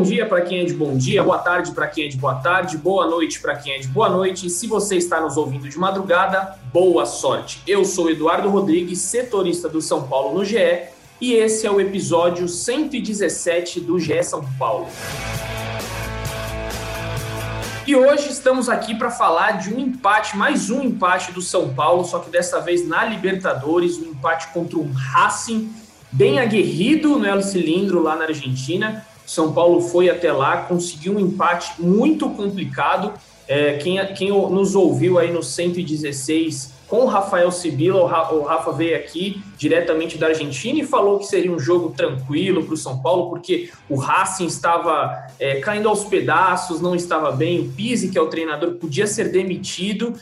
Bom dia para quem é de bom dia, boa tarde para quem é de boa tarde, boa noite para quem é de boa noite. E se você está nos ouvindo de madrugada, boa sorte. Eu sou Eduardo Rodrigues, setorista do São Paulo no GE, e esse é o episódio 117 do GE São Paulo. E hoje estamos aqui para falar de um empate, mais um empate do São Paulo, só que dessa vez na Libertadores, um empate contra um Racing bem aguerrido no El Cilindro lá na Argentina. São Paulo foi até lá, conseguiu um empate muito complicado. É, quem, quem nos ouviu aí no 116 com o Rafael Sibila, o Rafa veio aqui diretamente da Argentina e falou que seria um jogo tranquilo para o São Paulo, porque o Racing estava é, caindo aos pedaços, não estava bem. O Pizzi, que é o treinador, podia ser demitido.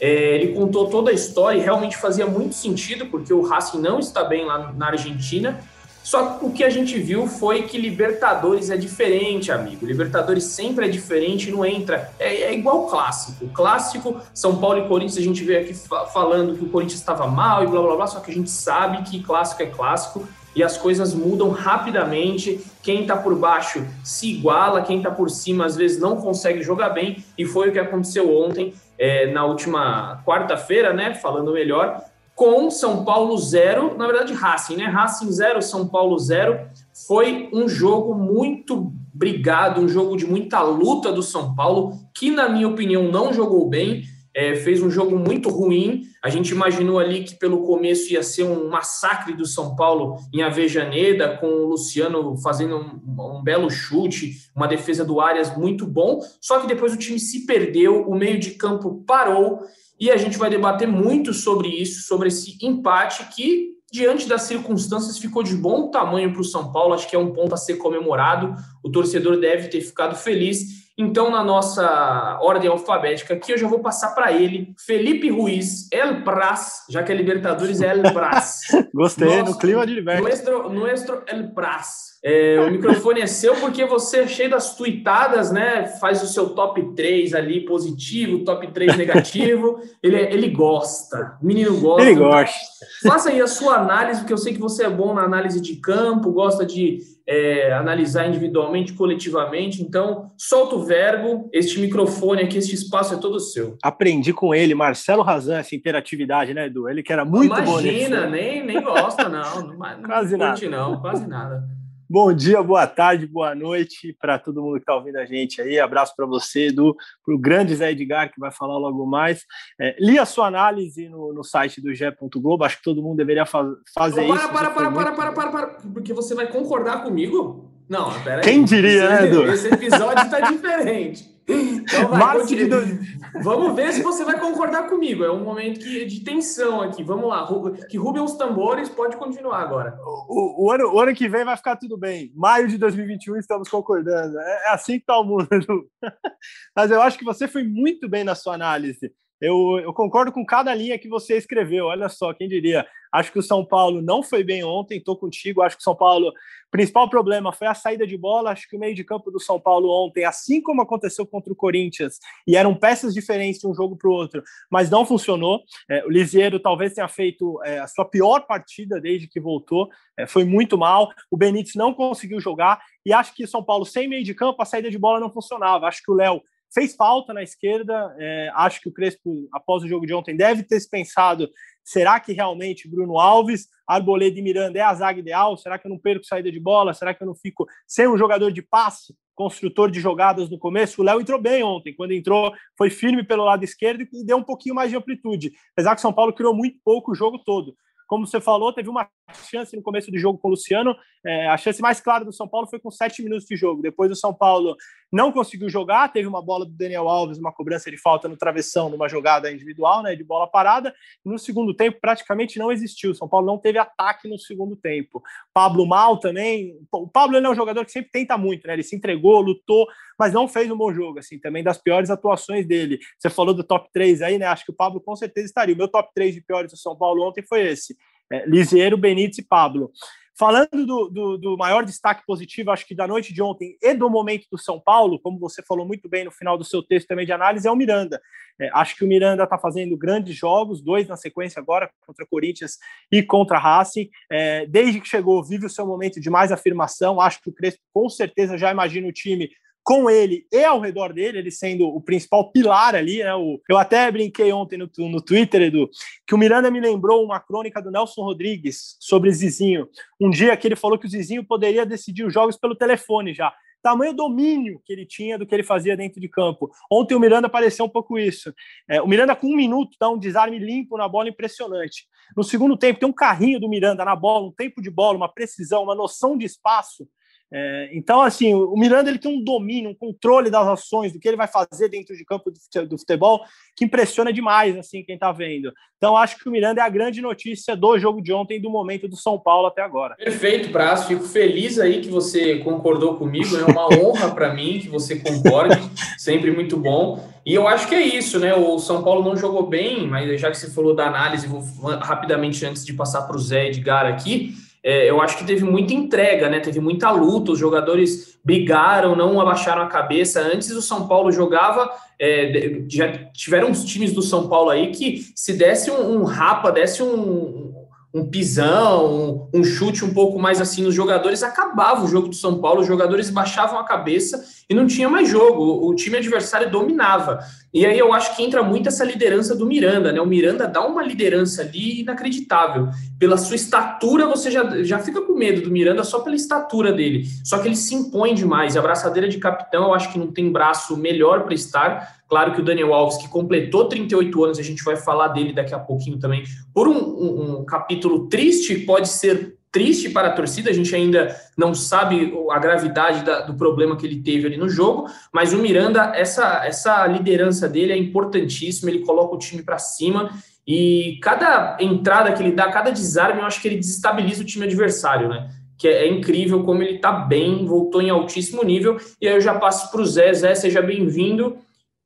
É, ele contou toda a história e realmente fazia muito sentido, porque o Racing não está bem lá na Argentina. Só que o que a gente viu foi que Libertadores é diferente, amigo. Libertadores sempre é diferente, não entra. É, é igual clássico. O clássico, São Paulo e Corinthians, a gente veio aqui falando que o Corinthians estava mal e blá blá blá, só que a gente sabe que clássico é clássico e as coisas mudam rapidamente. Quem está por baixo se iguala, quem está por cima às vezes não consegue jogar bem, e foi o que aconteceu ontem, é, na última quarta-feira, né? Falando melhor, com São Paulo 0, na verdade Racing, né? Racing 0, São Paulo 0. Foi um jogo muito brigado, um jogo de muita luta do São Paulo, que na minha opinião não jogou bem, é, fez um jogo muito ruim. A gente imaginou ali que pelo começo ia ser um massacre do São Paulo em Avejaneda, com o Luciano fazendo um, um belo chute, uma defesa do Arias muito bom. Só que depois o time se perdeu, o meio de campo parou e a gente vai debater muito sobre isso, sobre esse empate que, diante das circunstâncias, ficou de bom tamanho para o São Paulo. Acho que é um ponto a ser comemorado. O torcedor deve ter ficado feliz. Então, na nossa ordem alfabética aqui, eu já vou passar para ele, Felipe Ruiz, El Pras, já que é Libertadores é El Pras. Gostei, Nosso, no clima de Libertadores. Nuestro, nuestro El Pras. É, o microfone é seu porque você é cheio das tuitadas, né? Faz o seu top 3 ali positivo, top 3 negativo. ele, ele gosta. O menino gosta. Ele gosta. Faça aí a sua análise, porque eu sei que você é bom na análise de campo, gosta de é, analisar individualmente, coletivamente. Então, solta o verbo. Este microfone aqui, este espaço é todo seu. Aprendi com ele, Marcelo Razan, essa interatividade, né, Edu? Ele que era muito Imagina, bom. Imagina, nem, nem gosta, não. não quase não nada. não, quase nada. Bom dia, boa tarde, boa noite para todo mundo que está ouvindo a gente aí. Abraço para você, Edu, para o grande Zé Edgar, que vai falar logo mais. É, li a sua análise no, no site do Gé. Globo, acho que todo mundo deveria fa fazer para, isso. Para, para, para, para, para, para, porque você vai concordar comigo? Não, pera aí. Quem diria, né, Edu? Esse episódio está diferente. Então vai, Março de dois... Vamos ver se você vai concordar comigo. É um momento que, de tensão aqui. Vamos lá. Que rubem os tambores, pode continuar agora. O, o, ano, o ano que vem vai ficar tudo bem. Maio de 2021 estamos concordando. É, é assim que está o mundo. Mas eu acho que você foi muito bem na sua análise. Eu, eu, concordo com cada linha que você escreveu. Olha só, quem diria? Acho que o São Paulo não foi bem ontem, estou contigo. Acho que o São Paulo, principal problema foi a saída de bola. Acho que o meio de campo do São Paulo ontem, assim como aconteceu contra o Corinthians, e eram peças diferentes de um jogo para o outro, mas não funcionou. É, o Lisieiro talvez tenha feito é, a sua pior partida desde que voltou, é, foi muito mal. O Benítez não conseguiu jogar, e acho que o São Paulo, sem meio de campo, a saída de bola não funcionava. Acho que o Léo fez falta na esquerda. É, acho que o Crespo, após o jogo de ontem, deve ter se pensado: será que realmente Bruno Alves, Arboleda e Miranda é a zaga ideal? Será que eu não perco saída de bola? Será que eu não fico sem um jogador de passe? Construtor de jogadas no começo, o Léo entrou bem ontem. Quando entrou, foi firme pelo lado esquerdo e deu um pouquinho mais de amplitude. Apesar que São Paulo criou muito pouco o jogo todo. Como você falou, teve uma chance no começo do jogo com o Luciano. É, a chance mais clara do São Paulo foi com sete minutos de jogo. Depois o São Paulo não conseguiu jogar, teve uma bola do Daniel Alves, uma cobrança de falta no travessão, numa jogada individual, né, de bola parada. No segundo tempo, praticamente não existiu. O São Paulo não teve ataque no segundo tempo. Pablo Mal também. O Pablo é um jogador que sempre tenta muito, né? Ele se entregou, lutou, mas não fez um bom jogo, assim, também das piores atuações dele. Você falou do top 3 aí, né? Acho que o Pablo com certeza estaria. O meu top 3 de piores do São Paulo ontem foi esse: é, Liseiro, Benítez e Pablo. Falando do, do, do, maior destaque positivo, acho que da noite de ontem e do momento do São Paulo, como você falou muito bem no final do seu texto também de análise, é o Miranda. É, acho que o Miranda está fazendo grandes jogos, dois na sequência agora, contra Corinthians e contra Racing. É, desde que chegou, vive o seu momento de mais afirmação. Acho que o Crespo com certeza já imagina o time com ele e ao redor dele, ele sendo o principal pilar ali, né? O, eu até brinquei ontem no, no Twitter, Edu, que o Miranda me lembrou uma crônica do Nelson Rodrigues sobre Zizinho. Um dia que ele falou que o Zizinho poderia decidir os jogos pelo telefone já. Tamanho domínio que ele tinha do que ele fazia dentro de campo. Ontem o Miranda pareceu um pouco isso. É, o Miranda, com um minuto, dá um desarme limpo na bola impressionante. No segundo tempo, tem um carrinho do Miranda na bola, um tempo de bola, uma precisão, uma noção de espaço é, então, assim, o Miranda ele tem um domínio, um controle das ações, do que ele vai fazer dentro de campo do futebol, que impressiona demais, assim, quem está vendo. Então, acho que o Miranda é a grande notícia do jogo de ontem, do momento do São Paulo até agora. Perfeito, Prazo. Fico feliz aí que você concordou comigo. É uma honra para mim que você concorde, sempre muito bom. E eu acho que é isso, né? O São Paulo não jogou bem, mas já que você falou da análise, vou rapidamente, antes de passar para o Zé Edgar aqui é, eu acho que teve muita entrega, né? Teve muita luta, os jogadores brigaram, não abaixaram a cabeça. Antes o São Paulo jogava, é, já tiveram uns times do São Paulo aí que se desse um, um rapa, desse um, um pisão, um, um, chute um pouco mais assim nos jogadores, acabava o jogo do São Paulo, os jogadores baixavam a cabeça e não tinha mais jogo, o, o, time adversário dominava. E aí eu acho que entra muito essa liderança do Miranda, né? O Miranda dá uma liderança ali inacreditável. Pela sua estatura, você já, já fica com medo do Miranda só pela estatura dele. Só que ele se impõe demais. A braçadeira de capitão, eu acho que não tem braço melhor para estar. Claro que o Daniel Alves, que completou 38 anos, a gente vai falar dele daqui a pouquinho também, por um, um, um capítulo triste, pode ser triste para a torcida, a gente ainda não sabe a gravidade da, do problema que ele teve ali no jogo, mas o Miranda, essa, essa liderança dele é importantíssima, ele coloca o time para cima e cada entrada que ele dá, cada desarme, eu acho que ele desestabiliza o time adversário, né? Que é, é incrível como ele tá bem, voltou em altíssimo nível. E aí eu já passo para o Zé. Zé, seja bem-vindo.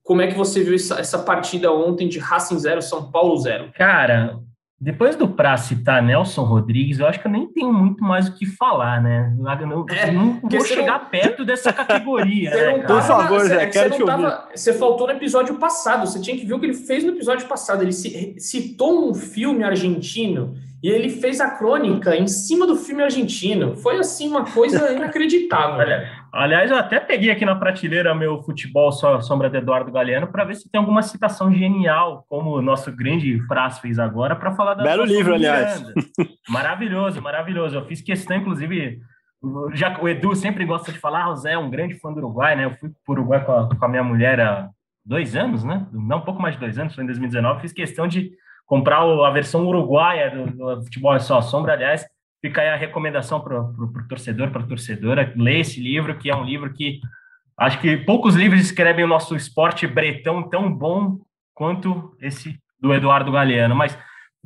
Como é que você viu essa, essa partida ontem de Racing 0, São Paulo 0? Cara, depois do Pra citar Nelson Rodrigues, eu acho que eu nem tenho muito mais o que falar, né? Eu não, é, não vou chegar não... perto dessa categoria. né, Por favor, Zé, quero te ouvir. Você faltou no episódio passado, você tinha que ver o que ele fez no episódio passado. Ele citou um filme argentino e ele fez a crônica em cima do filme argentino. Foi assim uma coisa inacreditável. Olha, aliás, eu até peguei aqui na prateleira meu futebol só sombra de Eduardo Galeano para ver se tem alguma citação genial, como o nosso grande Praz fez agora, para falar da Belo livro, aliás. maravilhoso, maravilhoso. Eu fiz questão, inclusive, já o Edu sempre gosta de falar, ah, o Zé é um grande fã do Uruguai, né? Eu fui para o Uruguai com a, com a minha mulher há dois anos, né? Não, um pouco mais de dois anos, foi em 2019. Fiz questão de comprar a versão uruguaia do, do Futebol é Só Sombra. Aliás, fica aí a recomendação para o torcedor, para a torcedora, ler esse livro, que é um livro que acho que poucos livros escrevem o nosso esporte bretão tão bom quanto esse do Eduardo Galeano. Mas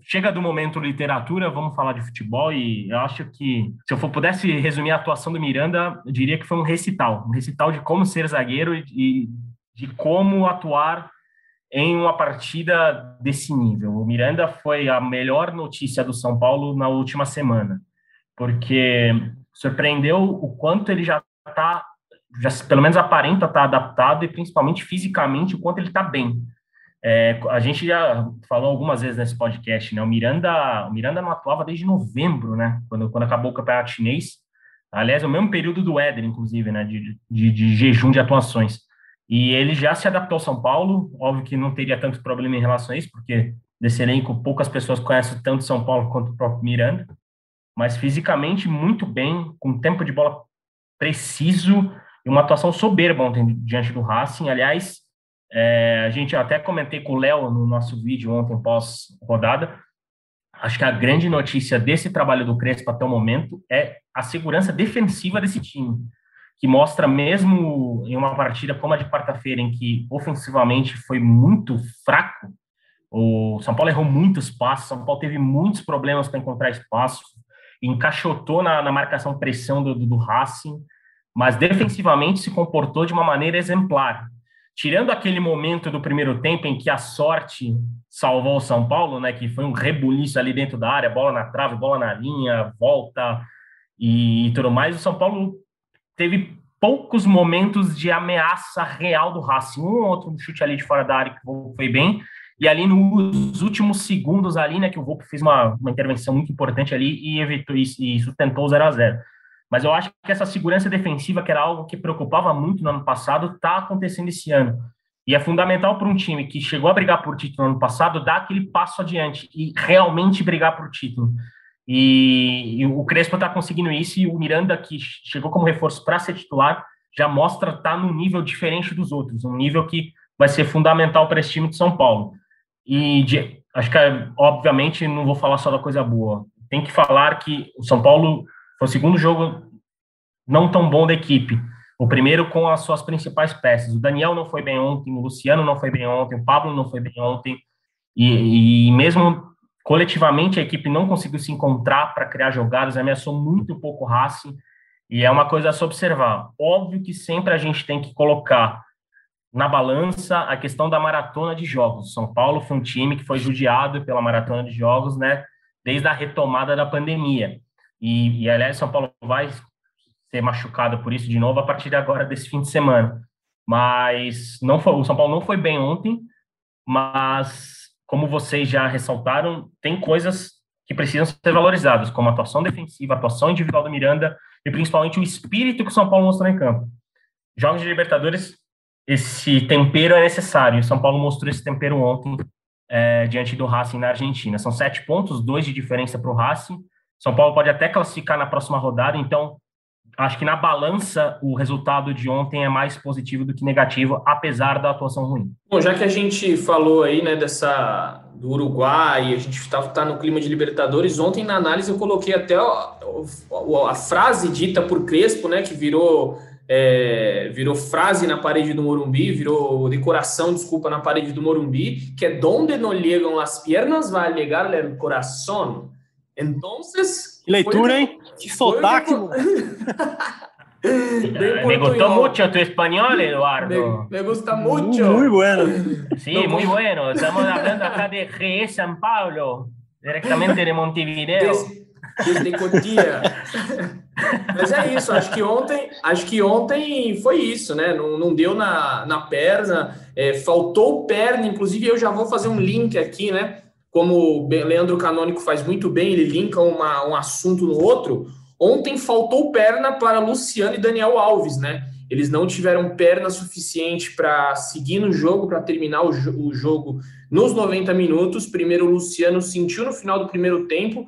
chega do momento literatura, vamos falar de futebol e eu acho que se eu for, pudesse resumir a atuação do Miranda, diria que foi um recital, um recital de como ser zagueiro e de como atuar em uma partida desse nível. O Miranda foi a melhor notícia do São Paulo na última semana, porque surpreendeu o quanto ele já está, já, pelo menos aparenta estar tá adaptado e principalmente fisicamente o quanto ele está bem. É, a gente já falou algumas vezes nesse podcast, né? O Miranda, o Miranda não atuava desde novembro, né? Quando, quando acabou o campeonato chinês. Aliás, é o mesmo período do Éder, inclusive, né? De, de, de jejum de atuações. E ele já se adaptou ao São Paulo, óbvio que não teria tanto problema em relação a isso, porque desse elenco poucas pessoas conhecem tanto São Paulo quanto o próprio Miranda, mas fisicamente muito bem, com tempo de bola preciso e uma atuação soberba ontem diante do Racing. Aliás, é, a gente até comentei com o Léo no nosso vídeo ontem pós-rodada, acho que a grande notícia desse trabalho do Crespo até o momento é a segurança defensiva desse time, que mostra mesmo em uma partida como a de quarta-feira, em que ofensivamente foi muito fraco, o São Paulo errou muitos passos, São Paulo teve muitos problemas para encontrar espaço, encaixotou na, na marcação pressão do, do, do Racing, mas defensivamente se comportou de uma maneira exemplar. Tirando aquele momento do primeiro tempo em que a sorte salvou o São Paulo, né, que foi um rebuliço ali dentro da área, bola na trave, bola na linha, volta e, e tudo mais, o São Paulo teve poucos momentos de ameaça real do Racing. Um ou outro chute ali de fora da área que foi bem, e ali nos últimos segundos ali, né, que o Volpe fez uma, uma intervenção muito importante ali e evitou e, e sustentou o 0 a 0 Mas eu acho que essa segurança defensiva, que era algo que preocupava muito no ano passado, está acontecendo esse ano. E é fundamental para um time que chegou a brigar por título no ano passado dar aquele passo adiante e realmente brigar por título. E, e o Crespo está conseguindo isso e o Miranda, que chegou como reforço para ser titular, já mostra estar tá num nível diferente dos outros, um nível que vai ser fundamental para esse time de São Paulo. E de, acho que, obviamente, não vou falar só da coisa boa. Tem que falar que o São Paulo foi o segundo jogo não tão bom da equipe. O primeiro com as suas principais peças. O Daniel não foi bem ontem, o Luciano não foi bem ontem, o Pablo não foi bem ontem. E, e mesmo coletivamente a equipe não conseguiu se encontrar para criar jogadas, ameaçou muito pouco o Racing. E é uma coisa a se observar. Óbvio que sempre a gente tem que colocar na balança a questão da maratona de jogos. São Paulo foi um time que foi judiado pela maratona de jogos, né, desde a retomada da pandemia. E, e aliás, São Paulo vai ser machucado por isso de novo a partir de agora desse fim de semana. Mas não foi, o São Paulo não foi bem ontem, mas como vocês já ressaltaram, tem coisas que precisam ser valorizadas, como a atuação defensiva, a atuação individual do Miranda e principalmente o espírito que o São Paulo mostrou em campo. Jogos de Libertadores esse tempero é necessário. O São Paulo mostrou esse tempero ontem é, diante do Racing na Argentina. São sete pontos, dois de diferença para o Racing. São Paulo pode até classificar na próxima rodada, então acho que na balança o resultado de ontem é mais positivo do que negativo, apesar da atuação ruim. Bom, já que a gente falou aí, né, dessa do Uruguai, a gente está tá no clima de Libertadores, ontem na análise eu coloquei até a, a, a frase dita por Crespo, né, que virou é, virou frase na parede do Morumbi, virou decoração, desculpa, na parede do Morumbi, que é donde não ligam as pernas, vai ligar o coração. Então, que leitura, hein? Que sotaque, me gustó mucho tu español, Eduardo. Me, me gusta mucho. Muy, bueno. Sí, muy bueno. Estamos hablando acá de GE San Paulo, directamente de Montevideo. Des, desde Cotia. Mas é isso, acho que ontem, acho que ontem foi isso, né? Não, não deu na, na perna, é, faltou perna, inclusive eu já vou fazer um link aqui, né? Como o Leandro Canônico faz muito bem, ele linka uma, um assunto no outro. Ontem faltou perna para Luciano e Daniel Alves, né? Eles não tiveram perna suficiente para seguir no jogo, para terminar o, o jogo nos 90 minutos. Primeiro, o Luciano sentiu no final do primeiro tempo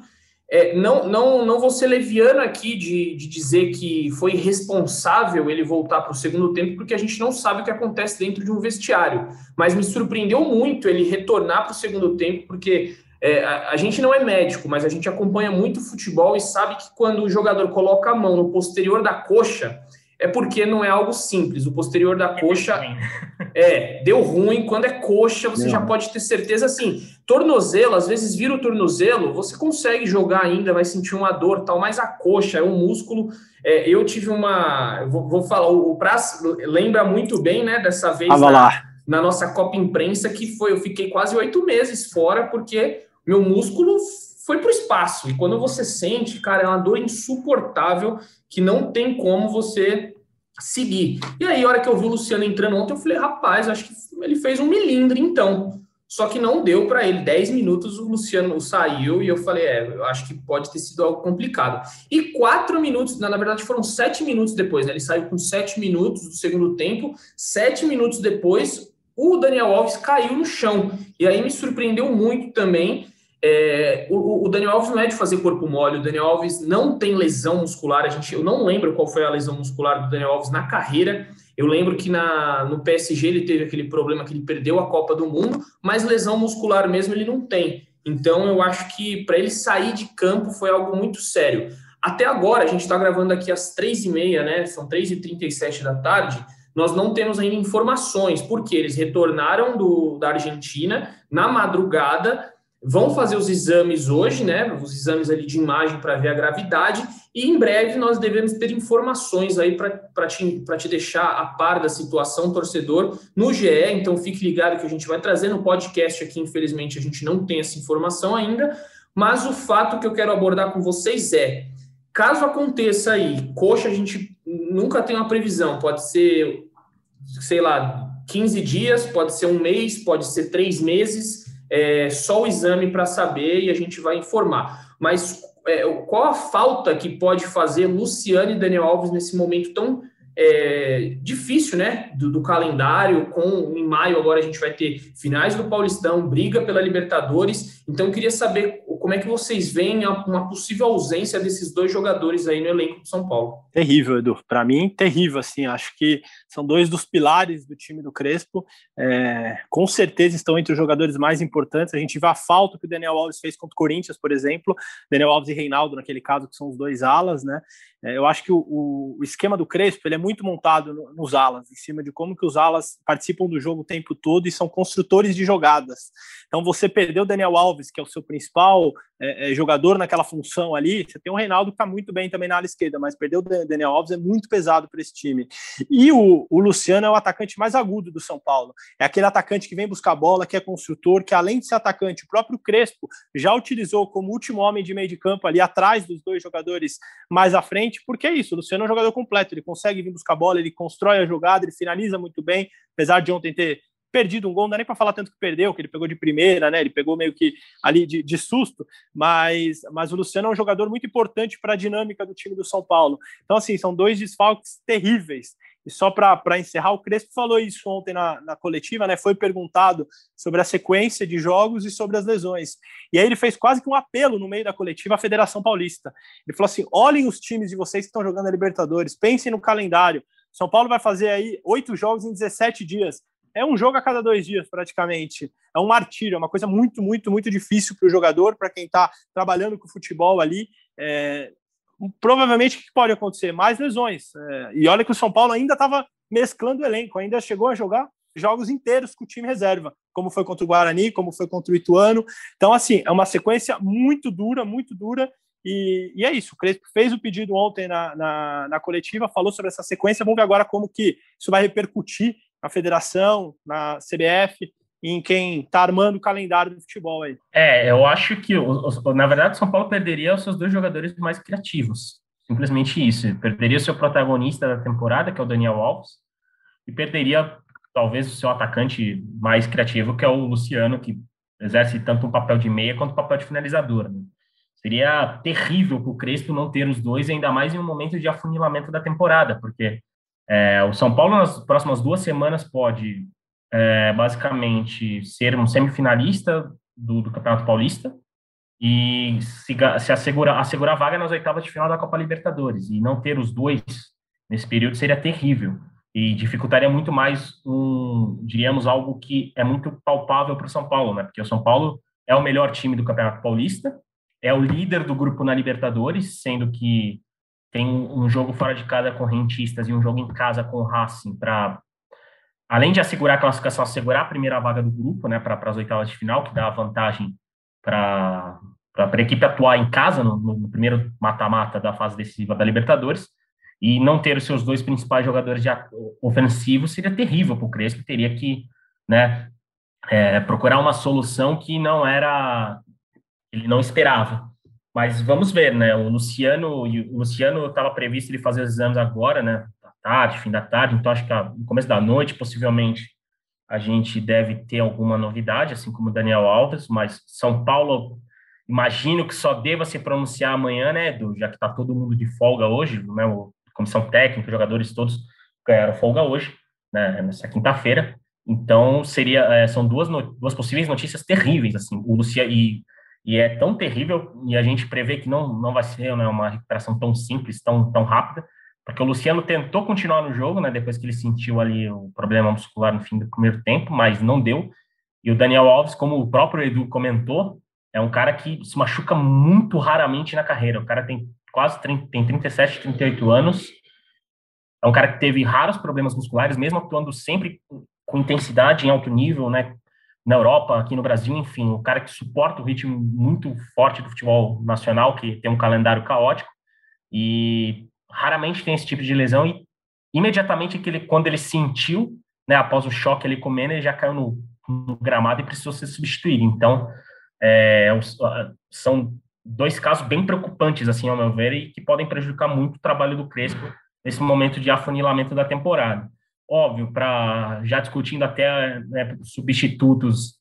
é, não, não, não vou ser leviano aqui de, de dizer que foi responsável ele voltar para o segundo tempo, porque a gente não sabe o que acontece dentro de um vestiário. Mas me surpreendeu muito ele retornar para o segundo tempo, porque é, a, a, gente não é médico, mas a gente acompanha muito futebol e sabe que quando o jogador coloca a mão no posterior da coxa, é porque não é algo simples. O posterior da coxa é deu ruim. Quando é coxa, você já pode ter certeza assim. Tornozelo, às vezes vira o tornozelo, você consegue jogar ainda, vai sentir uma dor tal, mas a coxa é um músculo. É, eu tive uma. Vou, vou falar, o Praz lembra muito bem, né, dessa vez ah, na, na nossa Copa Imprensa, que foi, eu fiquei quase oito meses fora, porque meu músculo foi para o espaço. E quando você sente, cara, é uma dor insuportável que não tem como você seguir. E aí, a hora que eu vi o Luciano entrando ontem, eu falei, rapaz, acho que ele fez um milindre, então. Só que não deu para ele. 10 minutos o Luciano saiu e eu falei, é, eu acho que pode ter sido algo complicado. E quatro minutos, na verdade foram sete minutos depois, né? Ele saiu com sete minutos do segundo tempo. Sete minutos depois, o Daniel Alves caiu no chão. E aí me surpreendeu muito também é, o, o, Daniel Alves não é de fazer corpo mole, o Daniel Alves não tem lesão muscular. A gente, eu não lembro qual foi a lesão muscular do Daniel Alves na carreira. Eu lembro que na, no PSG ele teve aquele problema que ele perdeu a Copa do Mundo, mas lesão muscular mesmo ele não tem. Então eu acho que para ele sair de campo foi algo muito sério. Até agora, a gente está gravando aqui às três e meia, né? São três e trinta e sete da tarde. Nós não temos ainda informações, porque eles retornaram do, da Argentina na madrugada vão fazer os exames hoje, né? Os exames ali de imagem para ver a gravidade, e em breve nós devemos ter informações aí para te, te deixar a par da situação, torcedor, no GE. Então fique ligado que a gente vai trazer no podcast aqui. Infelizmente, a gente não tem essa informação ainda, mas o fato que eu quero abordar com vocês é: caso aconteça aí, coxa, a gente nunca tem uma previsão, pode ser, sei lá, 15 dias, pode ser um mês, pode ser três meses é, só o exame para saber e a gente vai informar. Mas é, qual a falta que pode fazer Luciano e Daniel Alves nesse momento tão é, difícil, né, do, do, calendário, com em maio agora a gente vai ter finais do Paulistão, briga pela Libertadores, então eu queria saber como é que vocês veem uma possível ausência desses dois jogadores aí no elenco do São Paulo. Terrível, Edu, para mim terrível, assim, acho que são dois dos pilares do time do Crespo, é, com certeza estão entre os jogadores mais importantes, a gente vê a falta que o Daniel Alves fez contra o Corinthians, por exemplo, Daniel Alves e Reinaldo, naquele caso, que são os dois alas, né, é, eu acho que o, o, esquema do Crespo ele é muito montado nos alas, em cima de como que os alas participam do jogo o tempo todo e são construtores de jogadas. Então você perdeu o Daniel Alves, que é o seu principal é, é, jogador naquela função ali, você tem o Reinaldo que está muito bem também na ala esquerda, mas perder o Daniel Alves é muito pesado para esse time. E o, o, Luciano é o atacante mais agudo do São Paulo. É aquele atacante que vem buscar bola, que é construtor, que além de ser atacante, o próprio Crespo já utilizou como último homem de meio de campo ali atrás dos dois jogadores mais à frente, porque é isso, o Luciano é um jogador completo, ele consegue vir buscar bola, ele constrói a jogada, ele finaliza muito bem, apesar de ontem ter perdido um gol, não dá nem para falar tanto que perdeu, que ele pegou de primeira, né? Ele pegou meio que ali de, de susto, mas, mas o Luciano é um jogador muito importante para a dinâmica do time do São Paulo. Então, assim, são dois desfalques terríveis. E só para encerrar, o Crespo falou isso ontem na, na coletiva, né? Foi perguntado sobre a sequência de jogos e sobre as lesões. E aí ele fez quase que um apelo no meio da coletiva à Federação Paulista. Ele falou assim: olhem os times de vocês que estão jogando a Libertadores, pensem no calendário. São Paulo vai fazer aí oito jogos em 17 dias é um jogo a cada dois dias, praticamente. É um martírio, é uma coisa muito, muito, muito difícil para o jogador, para quem está trabalhando com futebol ali. É, provavelmente o que pode acontecer? Mais lesões. É, e olha que o São Paulo ainda estava mesclando o elenco, ainda chegou a jogar jogos inteiros com o time reserva, como foi contra o Guarani, como foi contra o Ituano. Então, assim, é uma sequência muito dura, muito dura. E, e é isso, o Crespo fez o pedido ontem na, na, na, coletiva, falou sobre essa sequência, vamos ver agora como que isso vai repercutir na federação, na CBF, em quem está armando o calendário do futebol aí. É, eu acho que, na verdade, o São Paulo perderia os seus dois jogadores mais criativos. Simplesmente isso. Perderia o seu protagonista da temporada, que é o Daniel Alves, e perderia, talvez, o seu atacante mais criativo, que é o Luciano, que exerce tanto um papel de meia quanto um papel de finalizador. Né? Seria terrível para o Crespo não ter os dois, ainda mais em um momento de afunilamento da temporada, porque é, o São Paulo, nas próximas duas semanas, pode é, basicamente ser um semifinalista do, do Campeonato Paulista e se, se assegurar, assegurar a vaga nas oitavas de final da Copa Libertadores. E não ter os dois nesse período seria terrível e dificultaria muito mais um, diríamos, algo que é muito palpável para o São Paulo, né? Porque o São Paulo é o melhor time do Campeonato Paulista, é o líder do grupo na Libertadores, sendo que tem um jogo fora de casa com rentistas e um jogo em casa com o Racing para além de assegurar a classificação, assegurar a primeira vaga do grupo, né, para as oitavas de final, que dá vantagem para a equipe atuar em casa no, no primeiro mata-mata da fase decisiva da Libertadores, e não ter os seus dois principais jogadores de ofensivos seria terrível para o Crespo, teria que né, é, procurar uma solução que não era, ele não esperava. Mas vamos ver, né? O Luciano, o Luciano estava previsto ele fazer os exames agora, né? Da tarde, fim da tarde. Então acho que no começo da noite, possivelmente, a gente deve ter alguma novidade, assim como o Daniel Alves. Mas São Paulo, imagino que só deva se pronunciar amanhã, né? Do, já que está todo mundo de folga hoje, né? O comissão técnica, jogadores todos ganharam folga hoje, né? Nessa quinta-feira. Então seria, é, são duas, duas possíveis notícias terríveis, assim. O Luciano e e é tão terrível, e a gente prevê que não, não vai ser né, uma recuperação tão simples, tão, tão rápida, porque o Luciano tentou continuar no jogo, né, depois que ele sentiu ali o problema muscular no fim do primeiro tempo, mas não deu. E o Daniel Alves, como o próprio Edu comentou, é um cara que se machuca muito raramente na carreira. O cara tem quase 30, tem 37, 38 anos. É um cara que teve raros problemas musculares, mesmo atuando sempre com intensidade em alto nível, né? Na Europa, aqui no Brasil, enfim, o cara que suporta o ritmo muito forte do futebol nacional, que tem um calendário caótico e raramente tem esse tipo de lesão e imediatamente que ele, quando ele sentiu, né, após o choque ali comendo, ele já caiu no, no gramado e precisou ser substituído. Então, é, são dois casos bem preocupantes, assim, ao meu ver, e que podem prejudicar muito o trabalho do Crespo nesse momento de afunilamento da temporada. Óbvio, para já discutindo até né, substitutos,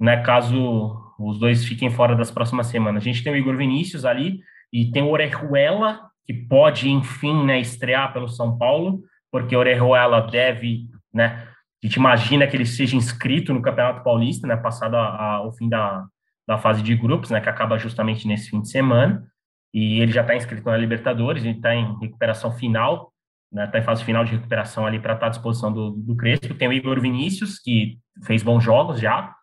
né, caso os dois fiquem fora das próximas semanas. A gente tem o Igor Vinícius ali e tem o Orejuela, que pode, enfim, né, estrear pelo São Paulo, porque o Orejuela deve, né, a gente imagina que ele seja inscrito no Campeonato Paulista, né, passado a, a, o fim da, da fase de grupos, né, que acaba justamente nesse fim de semana, e ele já está inscrito na Libertadores, ele está em recuperação final, né, tá fase final de recuperação ali para estar tá à disposição do, do Crespo. Tem o Igor Vinícius, que fez bons jogos já,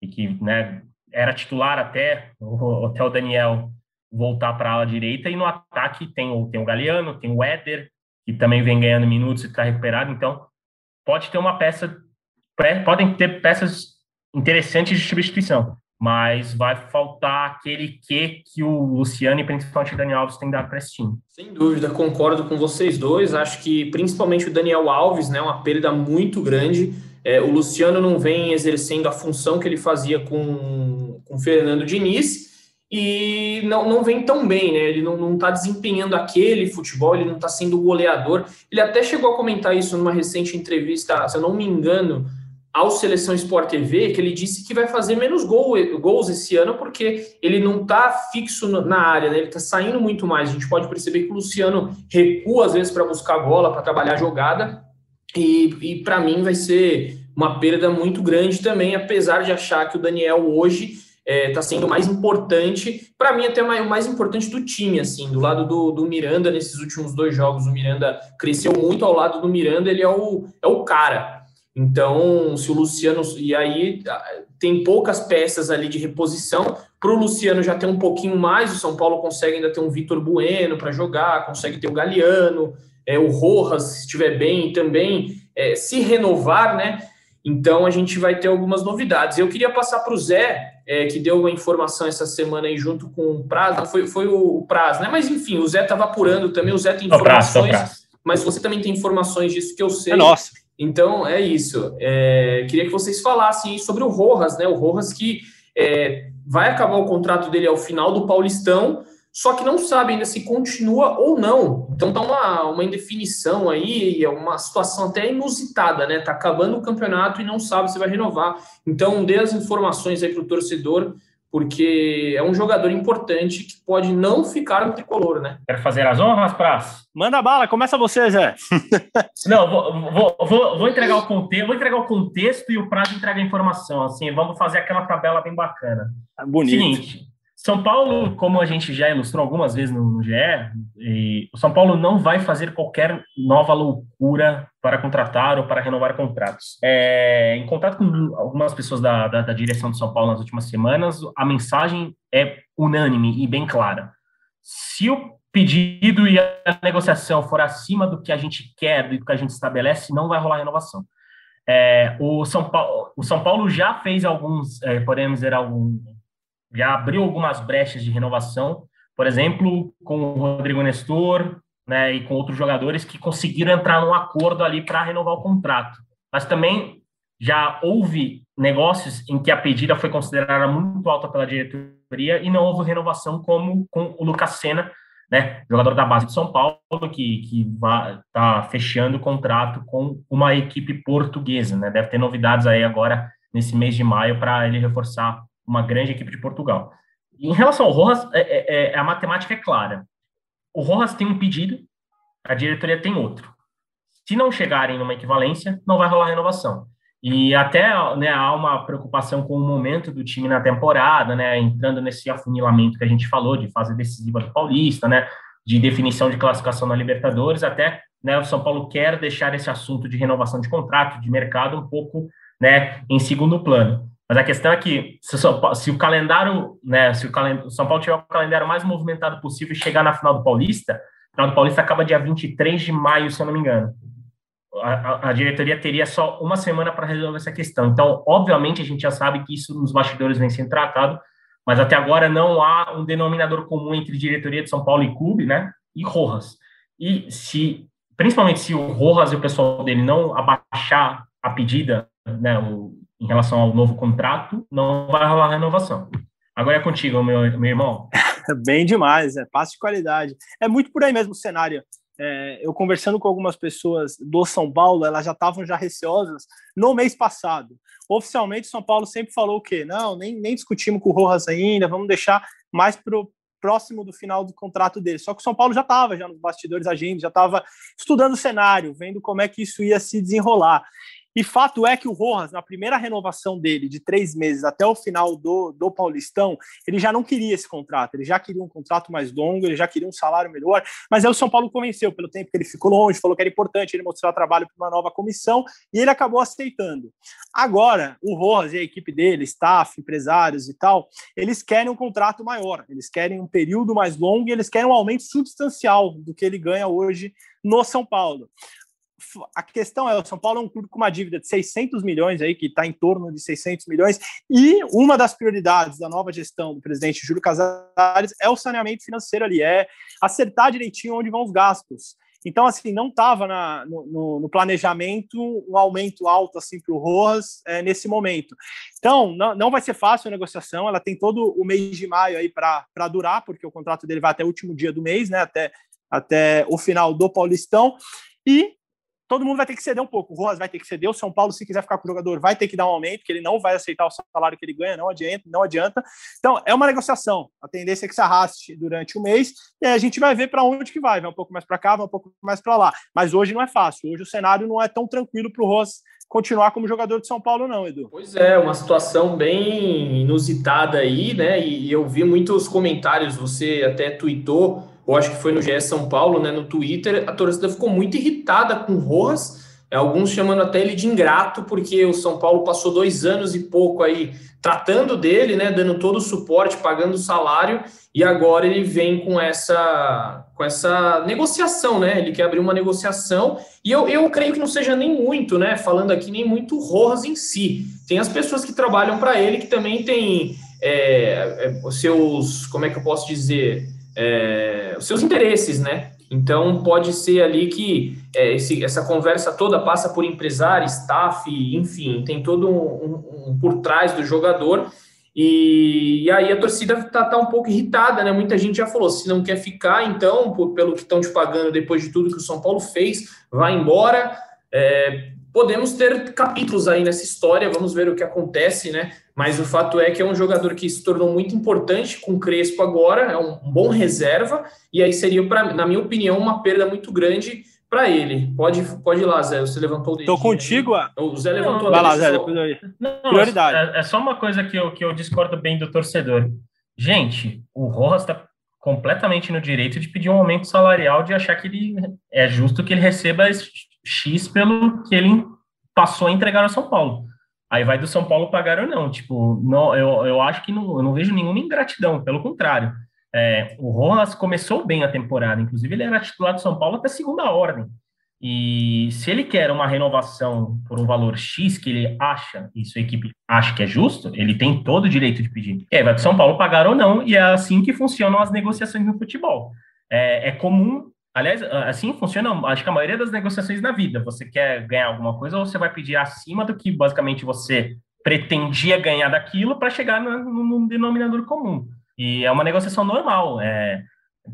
e que né, era titular até, até o Daniel voltar para a ala direita, e no ataque tem o, tem o Galeano, tem o Éder, que também vem ganhando minutos e está recuperado, então pode ter uma peça, podem ter peças interessantes de substituição mas vai faltar aquele que que o Luciano e principalmente o Daniel Alves têm dado para esse time. Sem dúvida, concordo com vocês dois. Acho que principalmente o Daniel Alves, né, uma perda muito grande. É, o Luciano não vem exercendo a função que ele fazia com o Fernando Diniz e não, não vem tão bem, né? Ele não está desempenhando aquele futebol, ele não está sendo goleador. Ele até chegou a comentar isso numa recente entrevista, se eu não me engano, ao Seleção Sport TV que ele disse que vai fazer menos gol, gols esse ano porque ele não está fixo na área, né? ele está saindo muito mais. A gente pode perceber que o Luciano recua às vezes para buscar bola, para trabalhar a jogada, e, e para mim vai ser uma perda muito grande também, apesar de achar que o Daniel hoje está é, tá sendo mais importante, para mim até o mais importante do time, assim, do lado do, do Miranda, nesses últimos dois jogos, o Miranda cresceu muito. Ao lado do Miranda, ele é o, é o cara, então, se o Luciano. E aí tem poucas peças ali de reposição. Para o Luciano já ter um pouquinho mais, o São Paulo consegue ainda ter um Vitor Bueno para jogar, consegue ter o Galeano, é, o Rojas, se estiver bem, também é, se renovar, né? Então a gente vai ter algumas novidades. Eu queria passar para o Zé, é, que deu uma informação essa semana aí junto com o Praz, não, foi, foi o, Praz, né? Mas enfim, o Zé estava apurando também, o Zé tem informações, mas você também tem informações disso que eu sei. É nossa. Então, é isso. É, queria que vocês falassem sobre o Rojas, né? O Rojas que é, vai acabar o contrato dele ao final do Paulistão, só que não sabe ainda se continua ou não. Então tá uma, uma indefinição aí, é uma situação até inusitada, né? Tá acabando o campeonato e não sabe se vai renovar. Então, dê as informações aí para o torcedor porque é um jogador importante que pode não ficar no tricolor, né? Quer fazer as honras, Praz? Manda bala, começa você, Zé. não, vou, vou, vou, vou, entregar o contexto, vou entregar o contexto e o Praz entrega a informação. Assim, vamos fazer aquela tabela bem bacana. Bonito. Seguinte, são Paulo, como a gente já ilustrou algumas vezes no, no GE, o São Paulo não vai fazer qualquer nova loucura para contratar ou para renovar contratos. É, em contato com algumas pessoas da, da, da, direção de São Paulo nas últimas semanas, a mensagem é unânime e bem clara. Se o pedido e a negociação for acima do que a gente quer, do que a gente estabelece, não vai rolar renovação. É, o, São Paulo, o São Paulo já fez alguns, é, podemos dizer, algum, já abriu algumas brechas de renovação, por exemplo, com o Rodrigo Nestor né, e com outros jogadores que conseguiram entrar num acordo ali para renovar o contrato. Mas também já houve negócios em que a pedida foi considerada muito alta pela diretoria e não houve renovação, como com o Lucas Senna, né, jogador da base de São Paulo, que está fechando o contrato com uma equipe portuguesa. Né, deve ter novidades aí agora nesse mês de maio para ele reforçar uma grande equipe de Portugal. em relação ao Rojas, é, é, é, a matemática é clara. O Rojas tem um pedido, a diretoria tem outro. Se não chegarem numa equivalência, não vai rolar renovação. E até né, há uma preocupação com o momento do time na temporada, né, entrando nesse afunilamento que a gente falou, de fase decisiva do Paulista, né, de definição de classificação na Libertadores, até né, o São Paulo quer deixar esse assunto de renovação de contrato, de mercado, um pouco né, em segundo plano. Mas a questão é que se, se o calendário, né, se o, o São Paulo tiver o calendário mais movimentado possível e chegar na final do Paulista, a final do Paulista acaba dia 23 de maio, se eu não me engano. A, a diretoria teria só uma semana para resolver essa questão. Então, obviamente, a gente já sabe que isso nos bastidores vem sendo tratado, mas até agora não há um denominador comum entre diretoria de São Paulo e clube, né? E Rojas. E se, principalmente se o Rojas e o pessoal dele não abaixar a pedida, né, o, em relação ao novo contrato, não vai rolar renovação. Agora é contigo, meu, meu irmão. Bem demais, é passe de qualidade. É muito por aí mesmo o cenário. É, eu conversando com algumas pessoas do São Paulo, elas já estavam já receosas no mês passado. Oficialmente, São Paulo sempre falou o quê? Não, nem, nem discutimos com o Rojas ainda, vamos deixar mais pro próximo do final do contrato dele. Só que o São Paulo já estava já nos bastidores agindo, já estava estudando o cenário, vendo como é que isso ia se desenrolar. E fato é que o Rojas, na primeira renovação dele, de três meses até o final do, do Paulistão, ele já não queria esse contrato, ele já queria um contrato mais longo, ele já queria um salário melhor, mas aí o São Paulo convenceu pelo tempo que ele ficou longe, falou que era importante ele mostrar trabalho para uma nova comissão, e ele acabou aceitando. Agora, o Rojas e a equipe dele, staff, empresários e tal, eles querem um contrato maior, eles querem um período mais longo e eles querem um aumento substancial do que ele ganha hoje no São Paulo a questão é, o São Paulo é um clube com uma dívida de 600 milhões aí, que está em torno de 600 milhões, e uma das prioridades da nova gestão do presidente Júlio Casares é o saneamento financeiro ali, é acertar direitinho onde vão os gastos. Então, assim, não estava no, no, planejamento um aumento alto assim para o Rojas é, nesse momento. Então, não, não vai ser fácil a negociação, ela tem todo o mês de maio aí para durar, porque o contrato dele vai até o último dia do mês, né? Até, até o final do Paulistão. E todo mundo vai ter que ceder um pouco. O Rojas vai ter que ceder, o São Paulo, se quiser ficar com o jogador, vai ter que dar um aumento, que ele não vai aceitar o salário que ele ganha, não adianta, não adianta. Então, é uma negociação. A tendência é que se arraste durante o mês, e a gente vai ver para onde que vai. Vai um pouco mais para cá, vai um pouco mais para lá. Mas hoje não é fácil. Hoje o cenário não é tão tranquilo para o Rojas continuar como jogador de São Paulo, não, Edu. Pois é, uma situação bem inusitada aí, né? E eu vi muitos comentários, você até tweetou eu acho que foi no GE São Paulo, né, no Twitter, a torcida ficou muito irritada com o Rojas, é, alguns chamando até ele de ingrato, porque o São Paulo passou dois anos e pouco aí tratando dele, né, dando todo o suporte, pagando o salário, e agora ele vem com essa, com essa negociação, né, ele quer abrir uma negociação, e eu, eu creio que não seja nem muito, né, falando aqui, nem muito Rojas em si, tem as pessoas que trabalham para ele que também tem é, é, seus, como é que eu posso dizer é, os seus interesses, né? Então pode ser ali que é, esse, essa conversa toda passa por empresário, staff, enfim, tem todo um, um, um por trás do jogador. E, e, aí a torcida tá, tá um pouco irritada, né? Muita gente já falou: se não quer ficar, então, por, pelo que estão te pagando depois de tudo que o São Paulo fez, vai embora. É, podemos ter capítulos aí nessa história, vamos ver o que acontece, né? Mas o fato é que é um jogador que se tornou muito importante com o Crespo agora, é um bom reserva, e aí seria, pra, na minha opinião, uma perda muito grande para ele. Pode, pode ir lá, Zé, você levantou o dedo. Tô contigo, ah. O Zé levantou Vai lá, Zé, depois aí. Não, Prioridade. É, é, só uma coisa que eu, que eu discordo bem do torcedor. Gente, o Rojas está completamente no direito de pedir um aumento salarial, de achar que ele é justo que ele receba X pelo que ele passou a entregar ao São Paulo. Aí vai do São Paulo pagar ou não. Tipo, não, eu, eu acho que não, eu não vejo nenhuma ingratidão, pelo contrário. É, o Rojas começou bem a temporada, inclusive ele era titular do São Paulo até segunda ordem. E se ele quer uma renovação por um valor X que ele acha, e sua equipe acha que é justo, ele tem todo o direito de pedir. É, vai do São Paulo pagar ou não, e é assim que funcionam as negociações no futebol. É, é comum Aliás, assim funciona, acho que a maioria das negociações na vida. Você quer ganhar alguma coisa ou você vai pedir acima do que basicamente você pretendia ganhar daquilo para chegar no, no, denominador comum. E é uma negociação normal. É,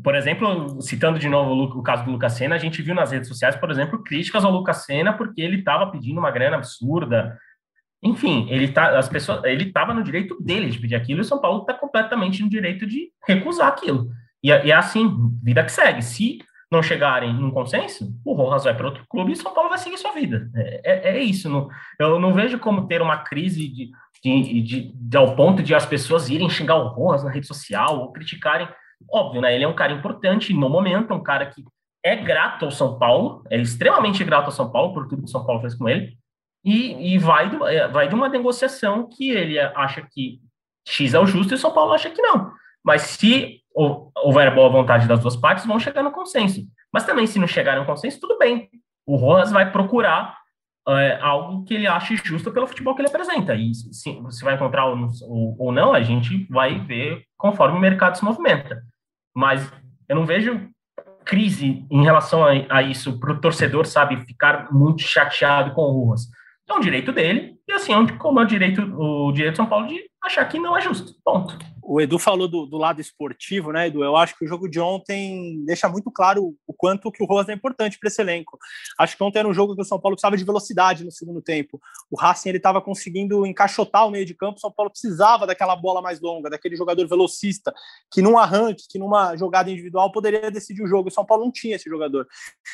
por exemplo, citando de novo o, o caso do Lucas Senna, a gente viu nas redes sociais, por exemplo, críticas ao Lucas Senna porque ele estava pedindo uma grana absurda. Enfim, ele tá, as pessoas, ele estava no direito dele de pedir aquilo e o São Paulo está completamente no direito de recusar aquilo. E, e é assim, vida que segue. Se não chegarem num consenso, o Rojas vai para outro clube e São Paulo vai seguir sua vida. É, é, é isso. Não, eu não vejo como ter uma crise de, de, de, de, ao ponto de as pessoas irem xingar o Rojas na rede social ou criticarem. Óbvio, né? Ele é um cara importante no momento, um cara que é grato ao São Paulo, é extremamente grato ao São Paulo por tudo que o São Paulo fez com ele. e, e vai, do, é, vai de uma negociação que ele acha que X é o justo e o São Paulo acha que não. Mas se houver boa vontade das duas partes, vão chegar no consenso. Mas também, se não chegar no consenso, tudo bem. O Rojas vai procurar é, algo que ele ache justo pelo futebol que ele apresenta. E se, se vai encontrar ou, ou não, a gente vai ver conforme o mercado se movimenta. Mas eu não vejo crise em relação a, a isso para o torcedor, sabe, ficar muito chateado com o Rojas. É um direito dele, e assim, é como é o direito, o direito de São Paulo de achar que não é justo. Ponto o Edu falou do, do, lado esportivo, né, Edu? Eu acho que o jogo de ontem deixa muito claro o quanto que o Rojas é importante para esse elenco. Acho que ontem era um jogo que o São Paulo precisava de velocidade no segundo tempo. O Racing ele estava conseguindo encaixotar o meio de campo. O São Paulo precisava daquela bola mais longa, daquele jogador velocista que num arranque, que numa jogada individual poderia decidir o jogo. O São Paulo não tinha esse jogador.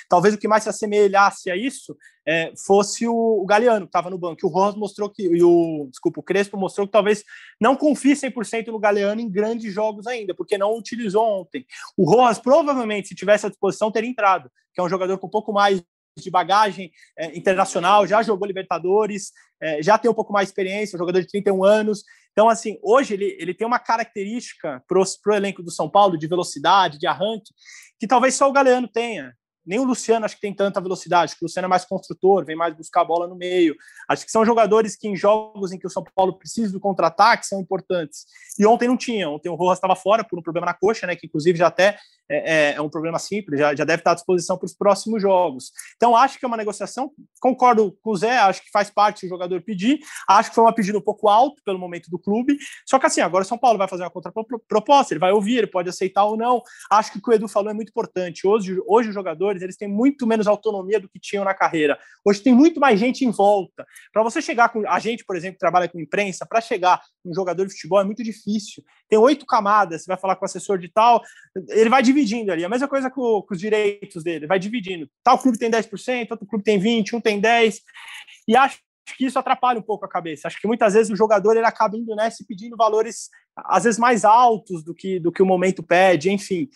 Talvez o que mais se assemelhasse a isso é, fosse o, o Galeano, que estava no banco. O Rojas mostrou que, e o, desculpa, o Crespo mostrou que talvez não confie 100% no Galeano em grandes jogos ainda, porque não utilizou ontem. O Rojas, provavelmente, se tivesse à disposição, teria entrado, que é um jogador com um pouco mais de bagagem é, internacional, já jogou Libertadores, é, já tem um pouco mais de experiência, um jogador de 31 anos. Então, assim, hoje ele, ele tem uma característica para o elenco do São Paulo de velocidade, de arranque, que talvez só o Galeano tenha nem o Luciano acho que tem tanta velocidade, que o Luciano é mais construtor, vem mais buscar a bola no meio. Acho que são jogadores que em jogos em que o São Paulo precisa do contra-ataque são importantes. E ontem não tinha, ontem o Rojas estava fora por um problema na coxa, né, que inclusive já até é, é, é um problema simples, já, já deve estar à disposição para os próximos jogos. Então acho que é uma negociação, concordo com o Zé, acho que faz parte o jogador pedir, acho que foi uma pedida um pouco alto pelo momento do clube, só que assim, agora o São Paulo vai fazer uma contraproposta, ele vai ouvir, ele pode aceitar ou não. Acho que o que o Edu falou é muito importante. Hoje, hoje os jogadores eles têm muito menos autonomia do que tinham na carreira. Hoje tem muito mais gente em volta. Para você chegar com a gente, por exemplo, trabalha com imprensa, para chegar um jogador de futebol é muito difícil. Tem oito camadas, você vai falar com o assessor de tal, ele vai dividindo ali. A mesma coisa com, com os direitos dele, vai dividindo. Tal clube tem 10%, outro clube tem 20%, um tem 10%. E acho que isso atrapalha um pouco a cabeça. Acho que muitas vezes o jogador ele acaba indo nessa e pedindo valores às vezes mais altos do que, do que o momento pede, enfim.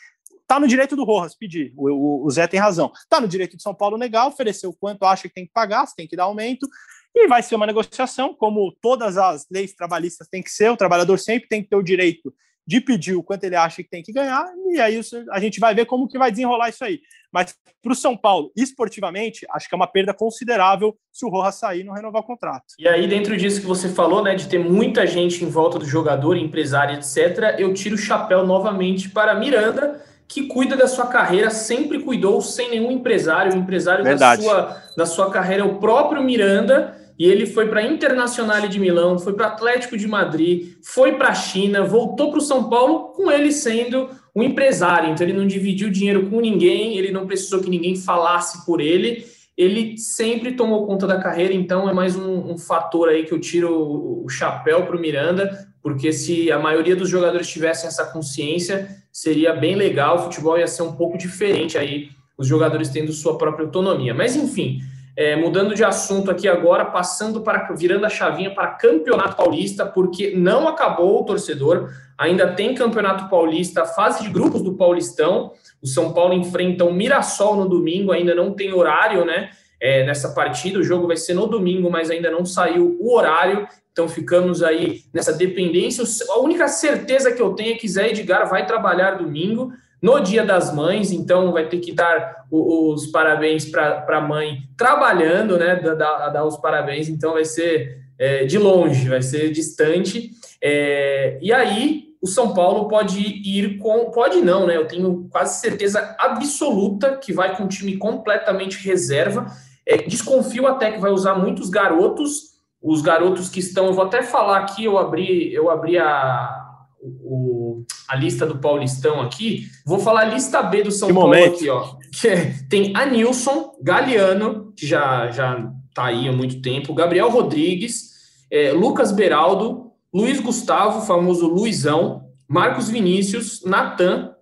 Tá no direito do Rojas pedir, o, o, o Zé tem razão. Tá no direito de São Paulo negar, oferecer o quanto acha que tem que pagar, se tem que dar aumento, e vai ser uma negociação, como todas as leis trabalhistas têm que ser, o trabalhador sempre tem que ter o direito de pedir o quanto ele acha que tem que ganhar, e aí a gente vai ver como que vai desenrolar isso aí. Mas para o São Paulo, esportivamente, acho que é uma perda considerável se o Rojas sair e não renovar o contrato. E aí, dentro disso que você falou, né, de ter muita gente em volta do jogador, empresário, etc., eu tiro o chapéu novamente para Miranda, que cuida da sua carreira, sempre cuidou sem nenhum empresário. O empresário da sua, da sua carreira é o próprio Miranda. E ele foi para Internacional de Milão, foi para Atlético de Madrid, foi para a China, voltou para o São Paulo com ele sendo um empresário. Então ele não dividiu dinheiro com ninguém, ele não precisou que ninguém falasse por ele. Ele sempre tomou conta da carreira, então é mais um, um fator aí que eu tiro o chapéu para o Miranda, porque se a maioria dos jogadores tivessem essa consciência, seria bem legal, o futebol ia ser um pouco diferente aí, os jogadores tendo sua própria autonomia. Mas enfim, é, mudando de assunto aqui agora, passando para virando a chavinha para Campeonato Paulista, porque não acabou o torcedor, ainda tem Campeonato Paulista, fase de grupos do Paulistão. O São Paulo enfrenta o Mirassol no domingo, ainda não tem horário, né? É, nessa partida, o jogo vai ser no domingo, mas ainda não saiu o horário. Então ficamos aí nessa dependência. A única certeza que eu tenho é que Zé Edgar vai trabalhar domingo, no Dia das Mães, então vai ter que dar os, parabéns para a mãe trabalhando, né? Dar, dar, os parabéns, então vai ser é, de longe, vai ser distante. É, e aí o São Paulo pode ir com. Pode não, né? Eu tenho quase certeza absoluta que vai com um time completamente reserva. É, desconfio até que vai usar muitos garotos os garotos que estão, eu vou até falar aqui, eu abri, eu abri a, o, a lista do Paulistão aqui, vou falar a lista B do São que Paulo momento. aqui, ó. Que é, tem Anilson, Galeano, que já, já tá aí há muito tempo, Gabriel Rodrigues, é, Lucas Beraldo, Luiz Gustavo, famoso Luizão, Marcos Vinícius, Natan,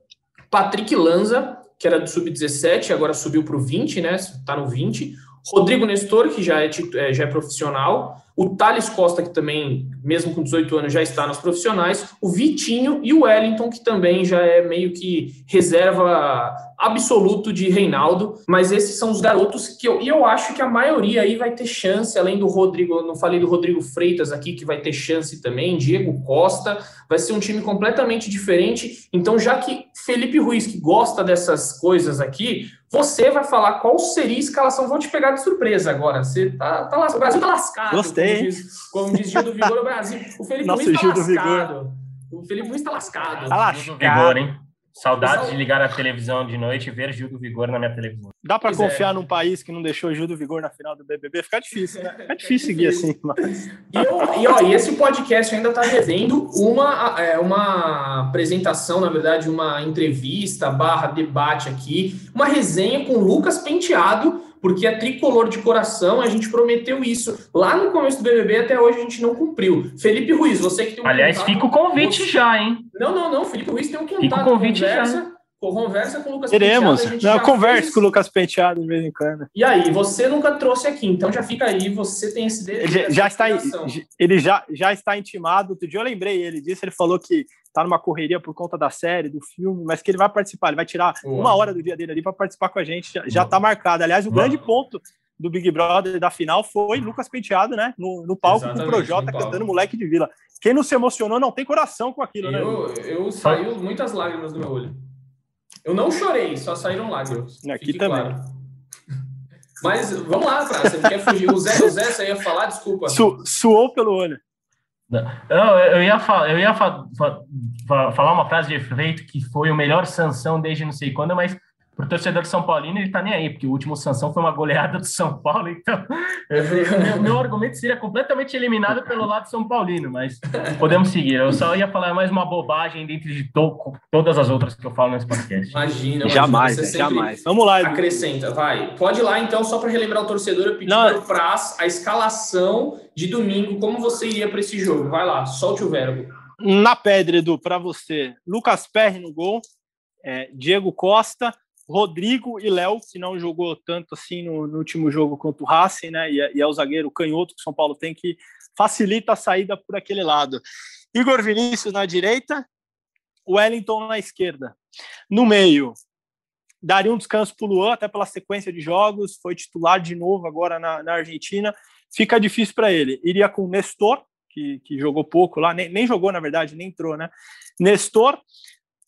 Patrick Lanza, que era do Sub-17, agora subiu para o 20, né? Tá no 20. Rodrigo Nestor, que já é, é, já é profissional, o Thales Costa, que também, mesmo com 18 anos, já está nos profissionais, o Vitinho e o Wellington, que também já é meio que reserva absoluto de Reinaldo, mas esses são os garotos que eu, e eu acho que a maioria aí vai ter chance, além do Rodrigo, eu não falei do Rodrigo Freitas aqui, que vai ter chance também, Diego Costa, vai ser um time completamente diferente, então já que Felipe Ruiz, que gosta dessas coisas aqui, você vai falar qual seria a escalação. Vou te pegar de surpresa agora. Você tá, tá O Brasil tá lascado. Gostei. Como diz, como diz Gil do Vigor, o Brasil. O Felipe Nosso Luiz tá Gil lascado. Vigor. O Felipe Luiz tá lascado. Tá lascado. Vigor, hein? Saudades de ligar a televisão de noite e ver Gil do Vigor na minha televisão. Dá pra Pois é. confiar num país que não deixou Gil do Vigor na final do BBB? Fica difícil, né? Fica difícil seguir assim. Mas... E, eu- e, ó, e esse podcast ainda está devendo uma, é, uma apresentação, na verdade, uma entrevista barra debate aqui, uma resenha com o Lucas Penteado, porque é tricolor de coração, a gente prometeu isso lá no começo do BBB, até hoje a gente não cumpriu. Felipe Ruiz, você que tem um Aliás, contato- fica o convite você- já, hein? Não, não, não, Felipe Ruiz tem um contato, Fica o convite conversa, conversa com o Lucas Teremos. Penteado, Não, eu converso fez- com o Lucas Penteado de vez em quando. E aí, você nunca trouxe aqui, então já fica aí, você tem esse Ele já, está, ele já, já está intimado. Outro dia eu lembrei ele disso. Ele falou que está numa correria por conta da série, do filme, mas que ele vai participar. Ele vai tirar Boa. uma hora do dia dele ali para participar com a gente. Já, está marcado. Aliás, o Boa. grande ponto do Big Brother da final foi Lucas Penteado, né? No, no palco com o Exatamente, Projota cantando Moleque de Vila. Quem não se emocionou não tem coração com aquilo, né? Eu, eu saiu muitas lágrimas do meu olho. Eu não chorei, só saíram lágrimas. Aqui Fique também. claro. Mas vamos lá, Praça. Você não quer fugir? O Zé, o Zé, você ia falar? Desculpa. Su- suou pelo olho. Não, eu ia, fa- eu ia fa- fa- falar uma frase de efeito que foi o melhor sanção desde não sei quando, mas pro torcedor de São Paulino ele tá nem aí, porque o último sanção foi uma goleada do São Paulo, então eu- meu, meu argumento seria completamente eliminado pelo lado São Paulino, mas podemos seguir. Eu só ia falar mais uma bobagem dentro de to- todas as outras que eu falo nesse podcast. Imagina, imagina. Jamais, né? jamais. Vamos lá, Edu. Acrescenta, vai. Pode ir lá, então, só para relembrar o torcedor, eu pedi para o Praz a escalação de domingo, como você iria para esse jogo. Vai lá, solte o verbo. Na pedra, Edu, para você. Lucas Perry no gol, é, Diego Costa, Rodrigo e Léo, que não jogou tanto assim no, no último jogo contra o Racing, né? E, e é o zagueiro canhoto que o São Paulo tem que facilita a saída por aquele lado. Igor Vinícius na direita, Wellington na esquerda. No meio, daria um descanso para o Luan, até pela sequência de jogos, foi titular de novo agora na, na Argentina. Fica difícil para ele. Iria com o Nestor, que, que jogou pouco lá, nem, nem jogou, na verdade, nem entrou, né? Nestor.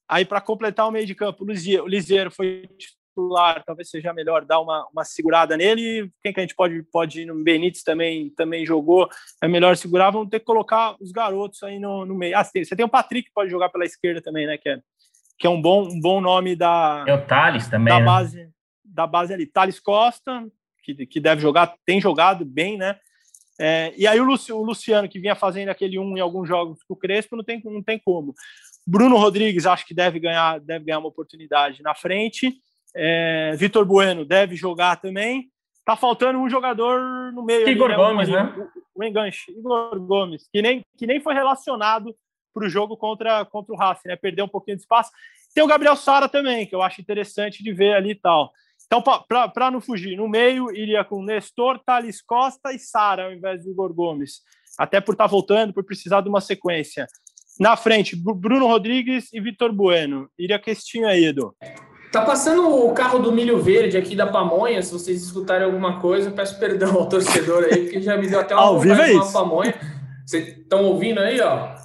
Aí, para completar o meio de campo, o Liseiro foi titular, talvez seja melhor dar uma, uma segurada nele. Quem que a gente pode, pode ir no Benítez também, também jogou, é melhor segurar. Vamos ter que colocar os garotos aí no, no meio. Ah, você tem, o Patrick que pode jogar pela esquerda também, né? Que é, que é um, bom, um bom nome da, É o Thales também, da né? base da base ali. Thales Costa, que, que deve jogar, tem jogado bem, né? É, e aí o Luciano, que vinha fazendo aquele um em alguns jogos com o Crespo, não tem, não tem como. Bruno Rodrigues, acho que deve ganhar, deve ganhar uma oportunidade na frente. É, Vitor Bueno deve jogar também. Tá faltando um jogador no meio. Igor ali, Gomes, né? O, o enganche, Igor Gomes, que nem, que nem foi relacionado para o jogo contra, contra o Racing, né? Perdeu um pouquinho de espaço. Tem o Gabriel Sara também, que eu acho interessante de ver ali e tal. Então, para não fugir, no meio iria com Nestor, Thales Costa e Sara, ao invés do Igor Gomes. Até por estar voltando, por precisar de uma sequência. Na frente, Bru- Bruno Rodrigues e Vitor Bueno. Iria time aí, Edu. Tá passando o carro do milho verde aqui da pamonha. Se vocês escutarem alguma coisa, eu peço perdão ao torcedor aí, porque já me deu até uma Ao vivo vontade é de uma isso. pamonha. Vocês estão ouvindo aí, ó?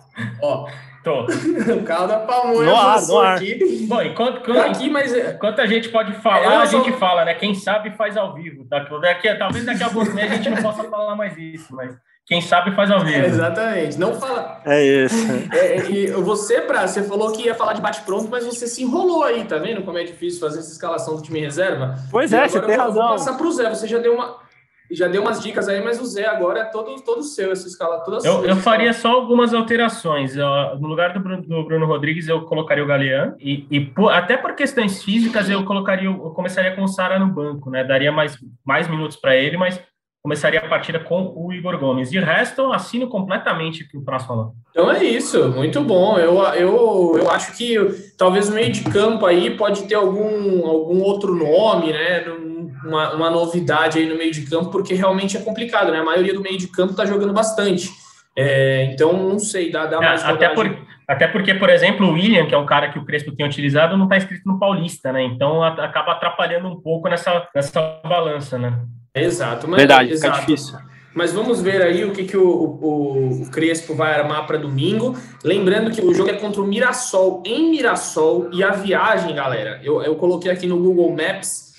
Ó, Tô. o carro da pamonha No ar, passou no ar. aqui. Bom, enquanto, Tá aqui, mas é, Enquanto a gente pode falar, Eu a só- gente fala, né? Quem sabe faz ao vivo. Daqui, daqui, talvez daqui a alguns meses a gente não possa falar mais isso, mas quem sabe faz ao vivo. é, exatamente. Não fala. É isso. É, é, e você, pra, você falou que ia falar de bate-pronto, mas você se enrolou aí, tá vendo como é difícil fazer essa escalação do time reserva? Pois E é, agora você eu tem vou- eu Vou razão. passar pro Zé. Você já deu uma. Já deu umas dicas aí, mas o Zé agora é todo, todo seu, essa escala toda Eu, sua, eu faria só algumas alterações. Eu, no lugar do Bruno, do Bruno Rodrigues, eu colocaria o Galeano. E, e por- até por questões físicas, eu colocaria, o- eu começaria com o Sara no banco, né? Daria mais, mais minutos para ele, mas começaria a partida com o Igor Gomes. De resto, eu assino completamente o que o Prazo falou. Então é isso, muito bom. Eu, eu, eu acho que talvez o meio de campo aí pode ter algum, algum outro nome, né? Uma, uma novidade aí no meio de campo, porque realmente é complicado, né? A maioria do meio de campo tá jogando bastante. É, então, não sei, dá, dá É, mais até, por, até porque, por exemplo, o William, que é um cara que o Crespo tem utilizado, não está inscrito no Paulista, né? Então a- acaba atrapalhando um pouco nessa, nessa balança, né? Exato, mas, Verdade, fica exato. difícil. Mas vamos ver aí o que, que o, o, o Crespo vai armar para domingo. Lembrando que o jogo é contra o Mirassol em Mirassol e a viagem, galera, eu, eu coloquei aqui no Google Maps,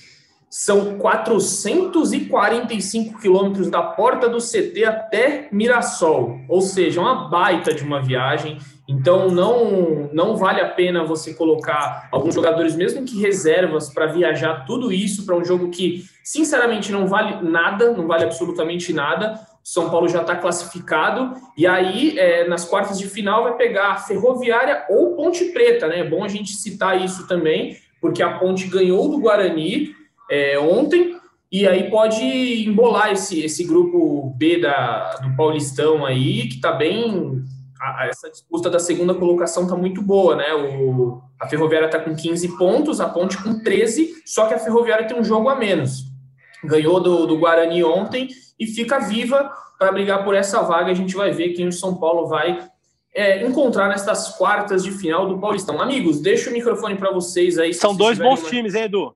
são 445 quilômetros da porta do CT até Mirassol, ou seja, uma baita de uma viagem. Então não não vale a pena você colocar alguns jogadores, mesmo que reservas, para viajar tudo isso para um jogo que, sinceramente, não vale nada, não vale absolutamente nada. O São Paulo já está classificado e aí é, nas quartas de final vai pegar Ferroviária ou Ponte Preta, né? É bom a gente citar isso também, porque a Ponte ganhou do Guarani é, ontem e aí pode embolar esse, esse grupo B da, do Paulistão aí, que tá bem. A- essa disputa da segunda colocação tá muito boa, né? O, a Ferroviária tá com 15 pontos, a Ponte com 13, só que a Ferroviária tem um jogo a menos. Ganhou do, do Guarani ontem e fica viva para brigar por essa vaga. A gente vai ver quem o São Paulo vai é, encontrar nessas quartas de final do Paulistão. Amigos, deixa o microfone para vocês aí. São dois bons uma- times, hein, Edu?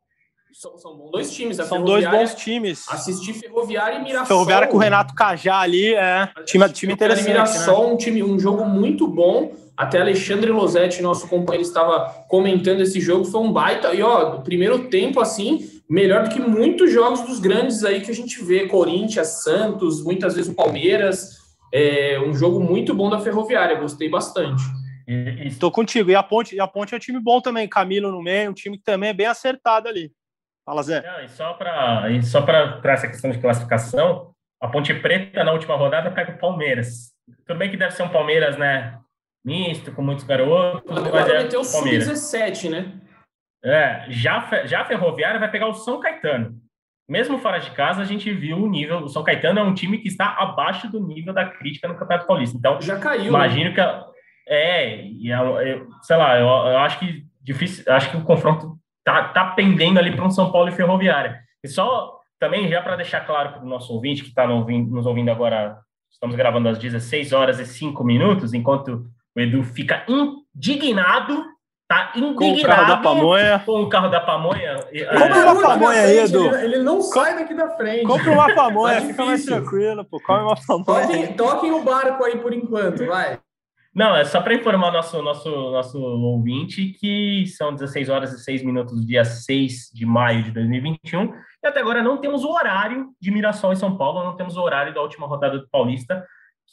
São, são dois times. A São dois Ferroviária- bons times. Assistir Ferroviária e Mirassol. Ferroviária com o Renato Cajá ali, é. Time, time interessante, né? Mirassol, um time, um jogo muito bom. Até Alexandre Losetti, nosso companheiro, estava comentando esse jogo, foi um baita. E ó, no primeiro tempo, assim, melhor do que muitos jogos dos grandes aí que a gente vê, Corinthians, Santos, muitas vezes o Palmeiras. É um jogo muito bom da Ferroviária, gostei bastante. Estou contigo. E a Ponte, e a Ponte é um time bom também. Camilo no meio, um time que também é bem acertado ali. Fala, Zé. Não, e só para essa questão de classificação, a Ponte Preta na última rodada pega o Palmeiras. Tudo bem que deve ser um Palmeiras, né? Misto, com muitos garotos, Agora é vai ter o Palmeiras. Sub-17, né? É, já, já a Ferroviária vai pegar o São Caetano. Mesmo fora de casa, a gente viu o nível. O São Caetano é um time que está abaixo do nível da crítica no Campeonato Paulista. Então, Já caiu. né? imagino que. a- É, e é- eu- sei lá, eu, eu acho que difícil, eu acho que o confronto tá, tá pendendo ali para um São Paulo e Ferroviária. E só também, já para deixar claro para o nosso ouvinte que está nos ouvindo agora, estamos gravando às 16 horas e 5 minutos, enquanto o Edu fica indignado, tá Com o indignado carro da pamonha. com o carro da pamonha. e, Compra é, uma pamonha aí, Edu. Ele, não sai daqui da frente. Compra uma pamonha, fica mais tranquilo, pô. Come uma pamonha. Toquem, toquem o barco aí por enquanto, vai. Não, é só para informar nosso, nosso, nosso ouvinte que são 16 horas e 6 minutos do dia 6 de maio de 2021 e até agora não temos o horário de Mirassol e São Paulo, não temos o horário da última rodada do Paulista,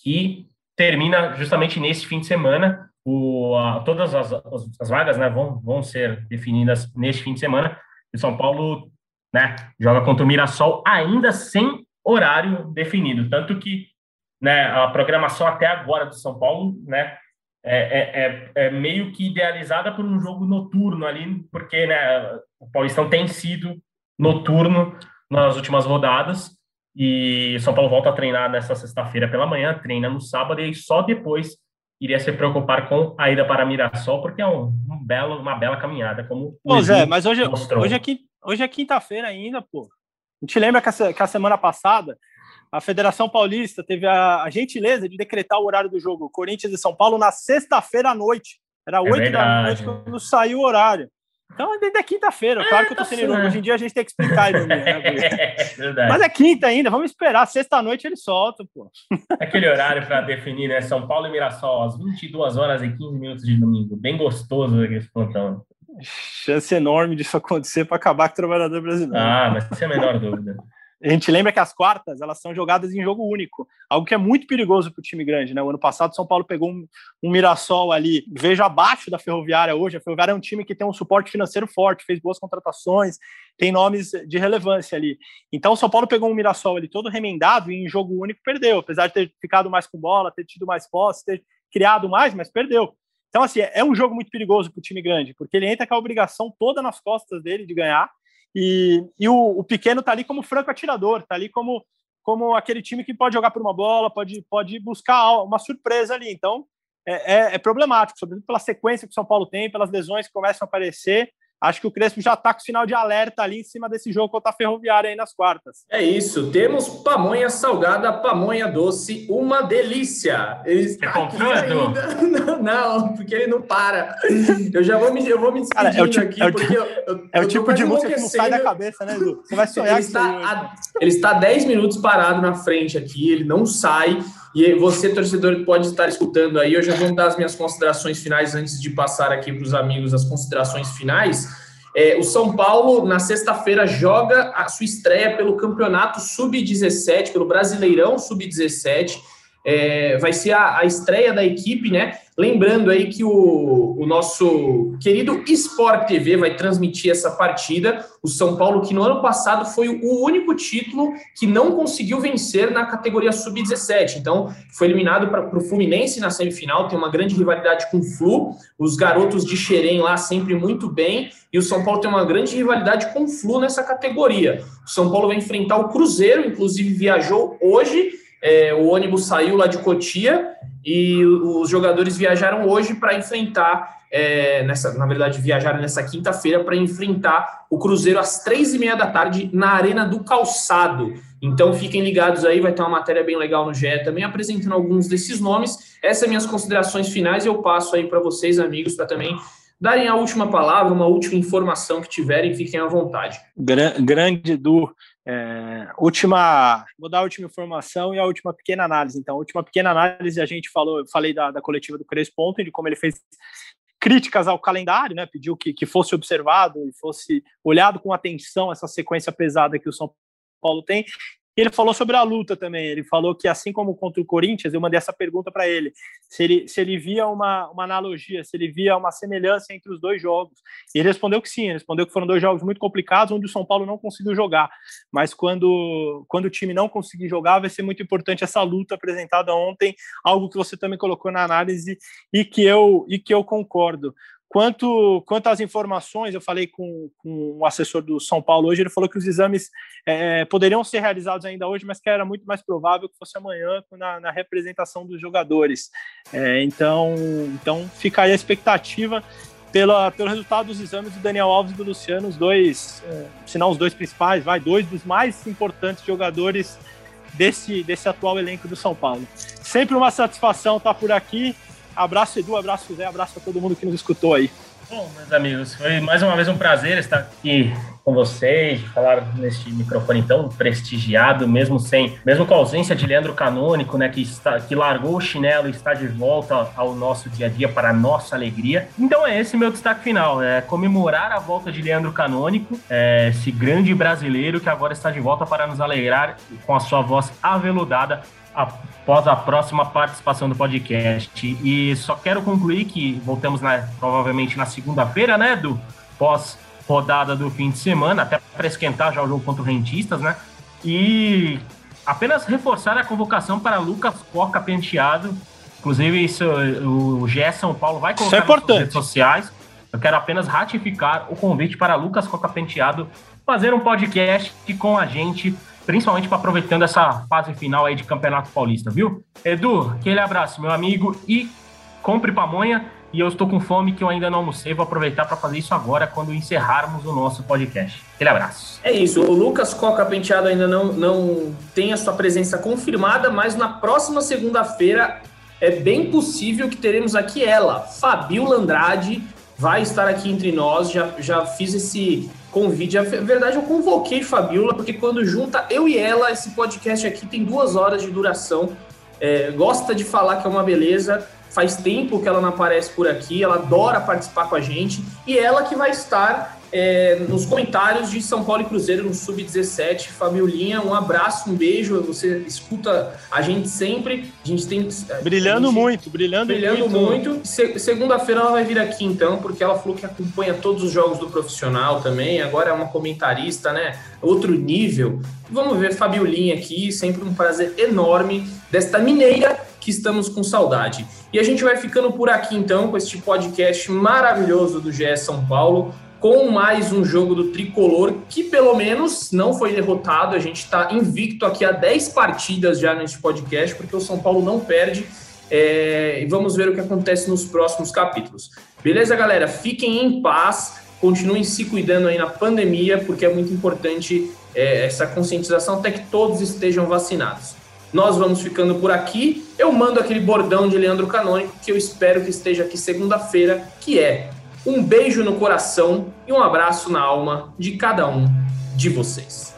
que termina justamente nesse fim de semana. O, a- todas as, as, as vagas né, vão, vão ser definidas neste fim de semana. E São Paulo né, joga contra o Mirassol ainda sem horário definido. Tanto que né, a programação até agora do São Paulo, né, é, é, é, é meio que idealizada por um jogo noturno ali, porque né, o Paulistão tem sido noturno nas últimas rodadas e São Paulo volta a treinar nessa sexta-feira pela manhã, treina no sábado e só depois iria se preocupar com a ida para Mirassol, porque é um, um belo, uma bela caminhada, como o Zé, mas hoje, mostrou. hoje é, hoje é quinta-feira ainda, pô. A gente lembra que a, que a semana passada a Federação Paulista teve a, a gentileza de decretar o horário do jogo Corinthians e São Paulo na sexta-feira à noite. Era oito da É verdade. noite quando saiu o horário. Então, desde a quinta-feira. Claro que eu tô tá sendo irônico. certo. Hoje em dia a gente tem que explicar a ironia, né? É verdade. Mas é quinta ainda, vamos esperar. Sexta-noite ele solta, pô. Aquele horário para definir, né? São Paulo e Mirassol, às 22 horas e 15 minutos de domingo. Bem gostoso aquele plantão. Chance enorme disso acontecer para acabar com o trabalhador brasileiro. Ah, mas sem a menor dúvida. A gente lembra que as quartas elas são jogadas em jogo único, algo que é muito perigoso para o time grande. Né? O ano passado, São Paulo pegou um, um Mirassol ali, vejo abaixo da Ferroviária hoje. A Ferroviária é um time que tem um suporte financeiro forte, fez boas contratações, tem nomes de relevância ali. Então, o São Paulo pegou um Mirassol ali todo remendado e em jogo único perdeu, apesar de ter ficado mais com bola, ter tido mais posse, ter criado mais, mas perdeu. Então, assim, é um jogo muito perigoso para o time grande, porque ele entra com a obrigação toda nas costas dele de ganhar e, e o, o, pequeno tá ali como franco atirador, tá ali como, como aquele time que pode jogar por uma bola, pode, pode buscar uma surpresa ali. Então é, é, é problemático, sobretudo pela sequência que o São Paulo tem, pelas lesões que começam a aparecer. Acho que o Crespo já está com sinal de alerta ali em cima desse jogo contra a Ferroviária aí nas quartas. É isso, temos pamonha salgada, pamonha doce, uma delícia. Ele está Você comprou, ainda... não, porque ele não para. Eu já vou me, eu vou me despedindo Cara, é o tipo, aqui, é o, porque eu, eu, é o tipo de música que não sai da cabeça, né, Edu? Você vai sonhar ele está, a, ele está 10 minutos parado na frente aqui, ele não sai. E você, torcedor, pode estar escutando aí. Eu já vou dar as minhas considerações finais antes de passar aqui para os amigos as considerações finais. É, o São Paulo, na sexta-feira, joga a sua estreia pelo Campeonato Sub-17, pelo Brasileirão Sub-17. É, vai ser a, a, estreia da equipe, né? Lembrando aí que o, o, nosso querido Sport TV vai transmitir essa partida. O São Paulo, que no ano passado foi o único título que não conseguiu vencer na categoria sub-17. Então, foi eliminado para o Fluminense na semifinal. Tem uma grande rivalidade com o Flu. Os garotos de Xerém lá sempre muito bem. E o São Paulo tem uma grande rivalidade com o Flu nessa categoria. O São Paulo vai enfrentar o Cruzeiro, inclusive viajou hoje é, o ônibus saiu lá de Cotia e os jogadores viajaram hoje para enfrentar, é, nessa, na verdade, viajaram nessa quinta-feira para enfrentar o Cruzeiro às três e meia da tarde na Arena do Calçado. Então fiquem ligados aí, vai ter uma matéria bem legal no GE também apresentando alguns desses nomes. Essas minhas considerações finais eu passo aí para vocês, amigos, para também darem a última palavra, uma última informação que tiverem, fiquem à vontade. Grande Edu, é, última, vou dar a última informação e a última pequena análise. Então, a última pequena análise, a gente falou, eu falei da, da coletiva do Crespo ontem, de como ele fez críticas ao calendário, né? Pediu que, que fosse observado e fosse olhado com atenção essa sequência pesada que o São Paulo tem. Ele falou sobre a luta também. Ele falou que, assim como contra o Corinthians, eu mandei essa pergunta para ele: se ele, se ele via uma, uma analogia, se ele via uma semelhança entre os dois jogos. E ele respondeu que sim, ele respondeu que foram dois jogos muito complicados, onde o São Paulo não conseguiu jogar. Mas quando, quando o time não conseguir jogar, vai ser muito importante essa luta apresentada ontem, algo que você também colocou na análise e que eu, e que eu concordo. Quanto, quanto às informações, eu falei com, com o assessor do São Paulo hoje, ele falou que os exames é, poderiam ser realizados ainda hoje, mas que era muito mais provável que fosse amanhã na, na representação dos jogadores. É, então, então fica aí a expectativa pela, pelo resultado dos exames do Daniel Alves e do Luciano, os dois, é, se não os dois principais, vai, dois dos mais importantes jogadores desse, desse atual elenco do São Paulo. Sempre uma satisfação estar por aqui. Abraço, Edu, abraço, Zé, abraço a todo mundo que nos escutou aí. Bom, meus amigos, foi mais uma vez um prazer estar aqui com vocês, falar neste microfone tão prestigiado, mesmo sem, mesmo com a ausência de Leandro Canônico, né, que está, que largou o chinelo e está de volta ao nosso dia a dia para a nossa alegria. Então é esse meu destaque final, é comemorar a volta de Leandro Canônico, é, esse grande brasileiro que agora está de volta para nos alegrar com a sua voz aveludada após a próxima participação do podcast. E só quero concluir que voltamos na, provavelmente na segunda-feira, né, do pós rodada do fim de semana, até para esquentar já o jogo contra o Rentistas, né? E apenas reforçar a convocação para Lucas Coca Penteado. Inclusive, isso, o GE São Paulo vai colocar isso é nas redes sociais. Eu quero apenas ratificar o convite para Lucas Coca Penteado fazer um podcast com a gente principalmente para aproveitando essa fase final aí de Campeonato Paulista, viu? Edu, aquele abraço, meu amigo, e compre pamonha. E eu estou com fome que eu ainda não almocei, vou aproveitar para fazer isso agora quando encerrarmos o nosso podcast. Aquele abraço. É isso, o Lucas Coca Penteado ainda não, não tem a sua presença confirmada, mas na próxima segunda-feira é bem possível que teremos aqui ela, Fabiola Andrade, vai estar aqui entre nós. Já, já fiz esse convite. Na verdade, eu convoquei Fabiola, porque quando junta eu e ela, esse podcast aqui tem duas horas de duração. É, gosta de falar que é uma beleza. Faz tempo que ela não aparece por aqui, ela adora participar com a gente. E ela que vai estar é, nos comentários de São Paulo e Cruzeiro no Sub-17. Fabiolinha, um abraço, um beijo. Você escuta a gente sempre. A gente tem. Brilhando gente, muito, brilhando, brilhando muito. muito. Se, Segunda-feira ela vai vir aqui então, porque ela falou que acompanha todos os jogos do profissional também. Agora é uma comentarista, né? Outro nível. Vamos ver Fabiolinha aqui, sempre um prazer enorme desta mineira que estamos com saudade. E a gente vai ficando por aqui então com este podcast maravilhoso do GE São Paulo com mais um jogo do tricolor que pelo menos não foi derrotado. A gente está invicto aqui há 10 partidas já neste podcast, porque o São Paulo não perde. É, e vamos ver o que acontece nos próximos capítulos. Beleza, galera? Fiquem em paz, continuem se cuidando aí na pandemia, porque é muito importante é, essa conscientização até que todos estejam vacinados. Nós vamos ficando por aqui. Eu mando aquele bordão de Leandro Canônico que eu espero que esteja aqui segunda-feira, que é um beijo no coração e um abraço na alma de cada um de vocês.